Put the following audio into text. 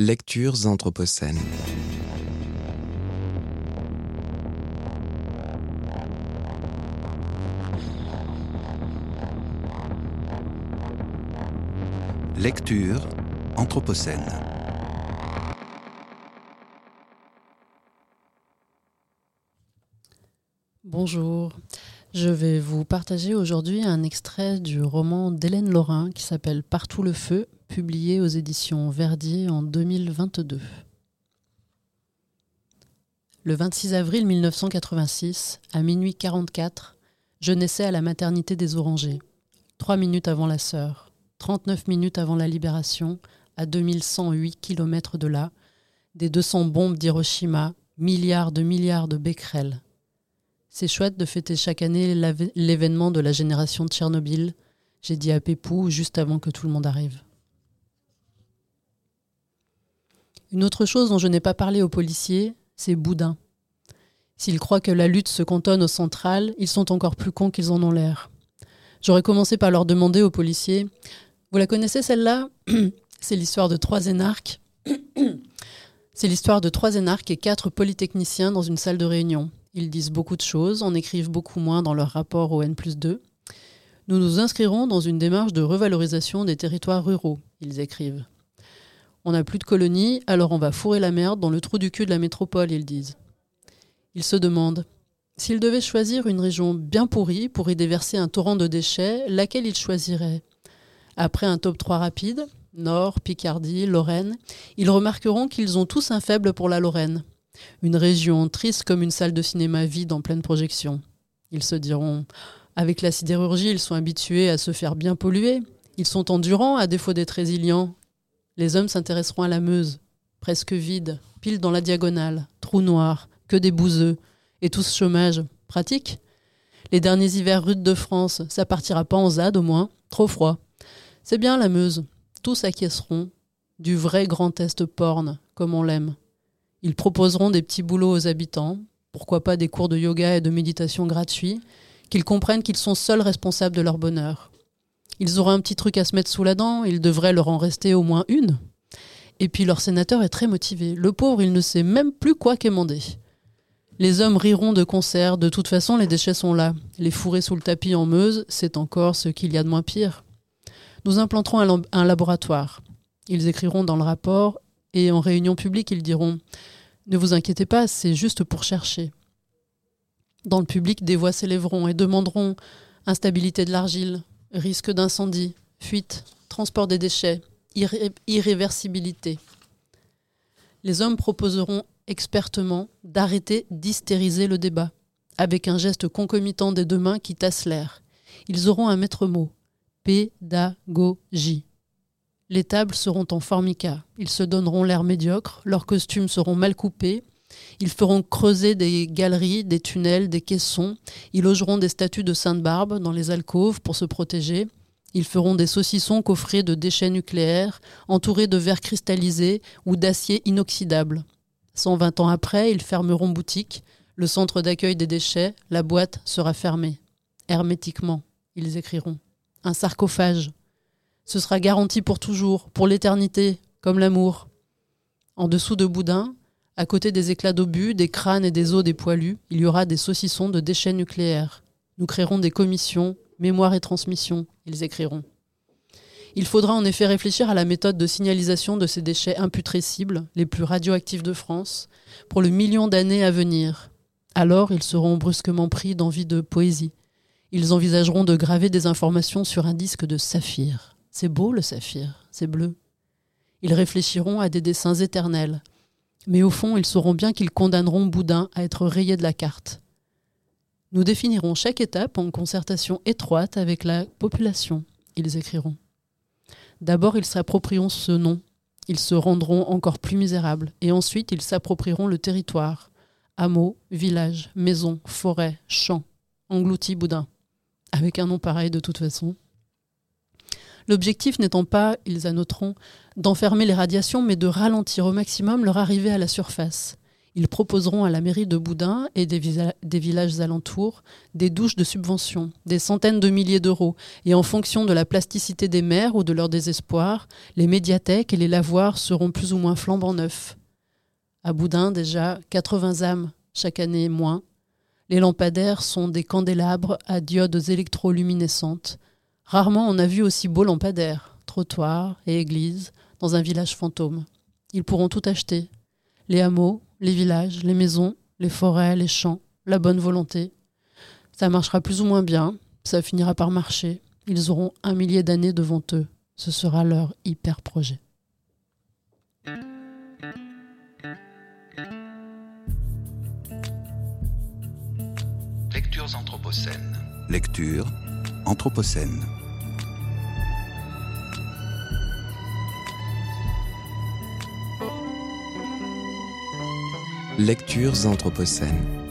Lectures anthropocènes. Lecture anthropocène. Bonjour, je vais vous partager aujourd'hui un extrait du roman d'Hélène Laurin qui s'appelle Partout le feu, publié aux éditions Verdier en 2022. Le 26 avril 1986, à minuit 44, je naissais à la maternité des Orangers, trois minutes avant la sœur, 39 minutes avant la libération, à 2108 km de là, des 200 bombes d'Hiroshima, milliards de milliards de becquerels. C'est chouette de fêter chaque année l'événement de la génération Tchernobyl, j'ai dit à Pépou juste avant que tout le monde arrive. Une autre chose dont je n'ai pas parlé aux policiers, c'est Boudin. S'ils croient que la lutte se cantonne au central, ils sont encore plus cons qu'ils en ont l'air. J'aurais commencé par leur demander aux policiers Vous la connaissez celle-là? C'est l'histoire de trois énarques. C'est l'histoire de trois énarques et quatre polytechniciens dans une salle de réunion. Ils disent beaucoup de choses, en écrivent beaucoup moins dans leur rapport au N 2. Nous nous inscrirons dans une démarche de revalorisation des territoires ruraux, ils écrivent. On n'a plus de colonies, alors on va fourrer la merde dans le trou du cul de la métropole, ils disent. Ils se demandent s'ils devaient choisir une région bien pourrie pour y déverser un torrent de déchets, laquelle ils choisiraient? Après un top 3 rapide, Nord, Picardie, Lorraine, ils remarqueront qu'ils ont tous un faible pour la Lorraine. Une région triste comme une salle de cinéma vide en pleine projection. Ils se diront avec la sidérurgie, ils sont habitués à se faire bien polluer. Ils sont endurants à défaut d'être résilients. Les hommes s'intéresseront à la Meuse, presque vide, pile dans la diagonale, trou noir, que des bouseux, et tout ce chômage. Pratique Les derniers hivers rudes de France, ça partira pas en ZAD au moins, trop froid. C'est bien la Meuse, tous acquiesceront, du vrai grand Est porne, comme on l'aime. Ils proposeront des petits boulots aux habitants, pourquoi pas des cours de yoga et de méditation gratuits, qu'ils comprennent qu'ils sont seuls responsables de leur bonheur. Ils auront un petit truc à se mettre sous la dent, il devrait leur en rester au moins une. Et puis leur sénateur est très motivé. Le pauvre, il ne sait même plus quoi quémander. Les hommes riront de concert, de toute façon les déchets sont là. Les fourrer sous le tapis en Meuse, c'est encore ce qu'il y a de moins pire. Nous implanterons un laboratoire. Ils écriront dans le rapport et en réunion publique ils diront Ne vous inquiétez pas, c'est juste pour chercher. Dans le public, des voix s'élèveront et demanderont instabilité de l'argile, risque d'incendie, fuite, transport des déchets, irréversibilité. Les hommes proposeront expertement d'arrêter d'hystériser le débat, avec un geste concomitant des deux mains qui tassent l'air. Ils auront un maître mot pédagogie. Les tables seront en formica. Ils se donneront l'air médiocre, leurs costumes seront mal coupés. Ils feront creuser des galeries, des tunnels, des caissons. Ils logeront des statues de Sainte-Barbe dans les alcôves pour se protéger. Ils feront des saucissons coffrés de déchets nucléaires, entourés de verre cristallisé ou d'acier inoxydable. 120 ans après, ils fermeront boutique. Le centre d'accueil des déchets, la boîte sera fermée. Hermétiquement, ils écriront. Un sarcophage. Ce sera garanti pour toujours, pour l'éternité, comme l'amour. En dessous de Boudin, à côté des éclats d'obus, des crânes et des os des poilus, il y aura des saucissons de déchets nucléaires. Nous créerons des commissions, mémoire et transmission, ils écriront. Il faudra en effet réfléchir à la méthode de signalisation de ces déchets imputrescibles, les plus radioactifs de France, pour le million d'années à venir. Alors ils seront brusquement pris d'envie de poésie. Ils envisageront de graver des informations sur un disque de saphir. C'est beau le saphir, c'est bleu. Ils réfléchiront à des dessins éternels. Mais au fond, ils sauront bien qu'ils condamneront Boudin à être rayé de la carte. Nous définirons chaque étape en concertation étroite avec la population, ils écriront. D'abord, ils s'approprieront ce nom. Ils se rendront encore plus misérables. Et ensuite, ils s'approprieront le territoire. Hameaux, villages, maisons, forêts, champs. Engloutis Boudin. Avec un nom pareil de toute façon. L'objectif n'étant pas, ils annoteront, d'enfermer les radiations, mais de ralentir au maximum leur arrivée à la surface. Ils proposeront à la mairie de Boudin et des, villages alentours des douches de subvention, des centaines de milliers d'euros, et en fonction de la plasticité des maires ou de leur désespoir, les médiathèques et les lavoirs seront plus ou moins flambant neufs. À Boudin, déjà, 80 âmes, chaque année moins. Les lampadaires sont des candélabres à diodes électroluminescentes. Rarement on a vu aussi beaux lampadaires, trottoirs et églises, dans un village fantôme. Ils pourront tout acheter. Les hameaux, les villages, les maisons, les forêts, les champs, la bonne volonté. Ça marchera plus ou moins bien, ça finira par marcher. Ils auront un millier d'années devant eux. Ce sera leur hyper projet. Lectures anthropocènes. Lecture anthropocène. Lectures anthropocènes.